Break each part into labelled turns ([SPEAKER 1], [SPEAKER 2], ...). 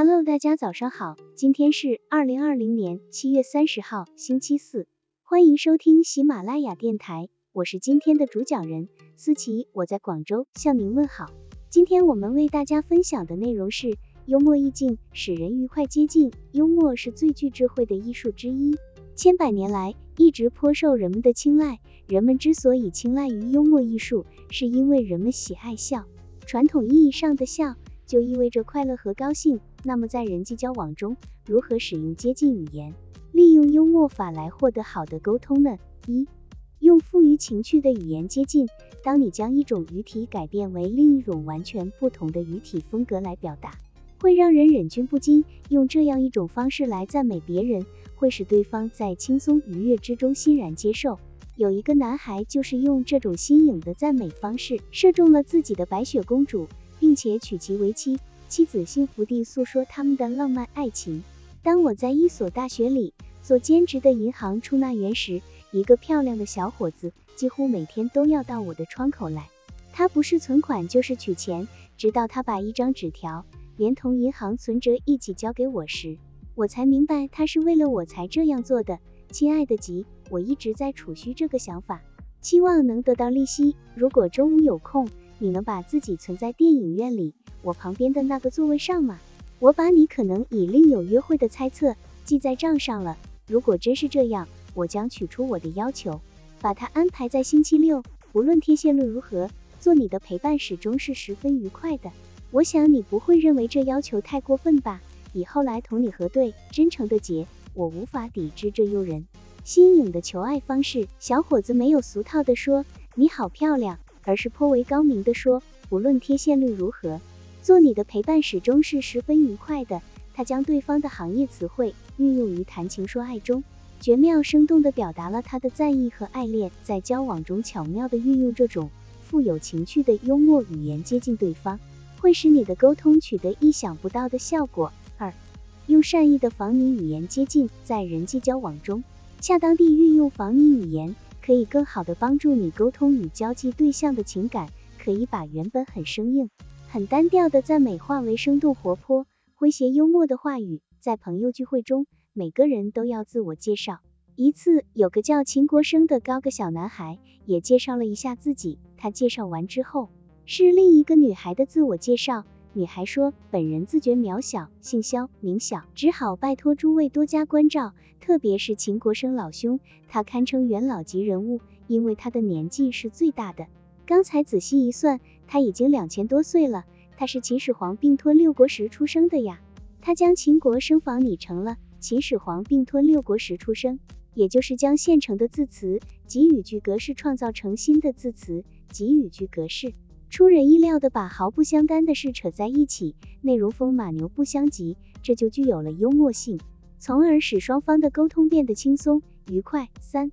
[SPEAKER 1] Hello，大家早上好，今天是二零二零年七月三十号，星期四，欢迎收听喜马拉雅电台，我是今天的主讲人思琪，我在广州向您问好。今天我们为大家分享的内容是幽默意境使人愉快接近，幽默是最具智慧的艺术之一，千百年来一直颇受人们的青睐。人们之所以青睐于幽默艺术，是因为人们喜爱笑。传统意义上的笑，就意味着快乐和高兴。那么在人际交往中，如何使用接近语言，利用幽默法来获得好的沟通呢？一、用富于情趣的语言接近。当你将一种语体改变为另一种完全不同的语体风格来表达，会让人忍俊不禁。用这样一种方式来赞美别人，会使对方在轻松愉悦之中欣然接受。有一个男孩就是用这种新颖的赞美方式射中了自己的白雪公主，并且娶其为妻，妻子幸福地诉说他们的浪漫爱情。当我在一所大学里做兼职的银行出纳员时，一个漂亮的小伙子几乎每天都要到我的窗口来，他不是存款就是取钱，直到他把一张纸条连同银行存折一起交给我时，我才明白他是为了我才这样做的。亲爱的吉，我一直在储蓄这个想法，期望能得到利息。如果周五有空，你能把自己存在电影院里我旁边的那个座位上吗？我把你可能已另有约会的猜测记在账上了。如果真是这样，我将取出我的要求，把它安排在星期六。无论贴现率如何，做你的陪伴始终是十分愉快的。我想你不会认为这要求太过分吧？以后来同你核对。真诚的杰。我无法抵制这诱人、新颖的求爱方式。小伙子没有俗套的说你好漂亮，而是颇为高明的说，不论贴现率如何，做你的陪伴始终是十分愉快的。他将对方的行业词汇运用于谈情说爱中，绝妙生动地表达了他的在意和爱恋。在交往中巧妙地运用这种富有情趣的幽默语言接近对方，会使你的沟通取得意想不到的效果。二。用善意的仿拟语言接近，在人际交往中，恰当地运用仿拟语言，可以更好地帮助你沟通与交际对象的情感，可以把原本很生硬、很单调的赞美化为生动活泼、诙谐幽默的话语。在朋友聚会中，每个人都要自我介绍。一次，有个叫秦国生的高个小男孩也介绍了一下自己。他介绍完之后，是另一个女孩的自我介绍。女孩说：“本人自觉渺小，姓肖，名小，只好拜托诸位多加关照，特别是秦国生老兄，他堪称元老级人物，因为他的年纪是最大的。刚才仔细一算，他已经两千多岁了。他是秦始皇并吞六国时出生的呀。他将秦国生房拟成了秦始皇并吞六国时出生，也就是将现成的字词及语句格式创造成新的字词及语句格式。”出人意料的把毫不相干的事扯在一起，内容风马牛不相及，这就具有了幽默性，从而使双方的沟通变得轻松愉快。三，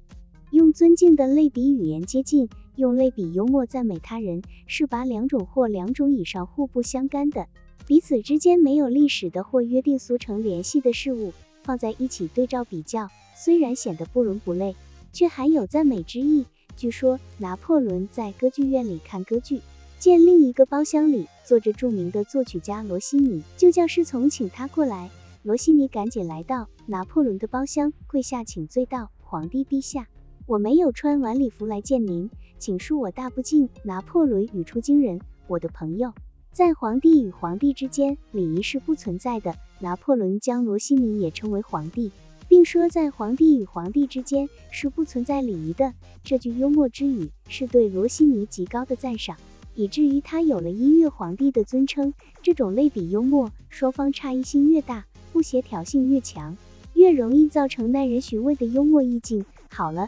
[SPEAKER 1] 用尊敬的类比语言接近，用类比幽默赞美他人，是把两种或两种以上互不相干的，彼此之间没有历史的或约定俗成联系的事物放在一起对照比较，虽然显得不伦不类，却含有赞美之意。据说拿破仑在歌剧院里看歌剧。见另一个包厢里坐着著名的作曲家罗西尼，就叫侍从请他过来。罗西尼赶紧来到拿破仑的包厢，跪下请罪道：“皇帝陛下，我没有穿晚礼服来见您，请恕我大不敬。”拿破仑语出惊人：“我的朋友，在皇帝与皇帝之间，礼仪是不存在的。”拿破仑将罗西尼也称为皇帝，并说在皇帝与皇帝之间是不存在礼仪的。这句幽默之语是对罗西尼极高的赞赏。以至于他有了音乐皇帝的尊称。这种类比幽默，双方差异性越大，不协调性越强，越容易造成耐人寻味的幽默意境。好了，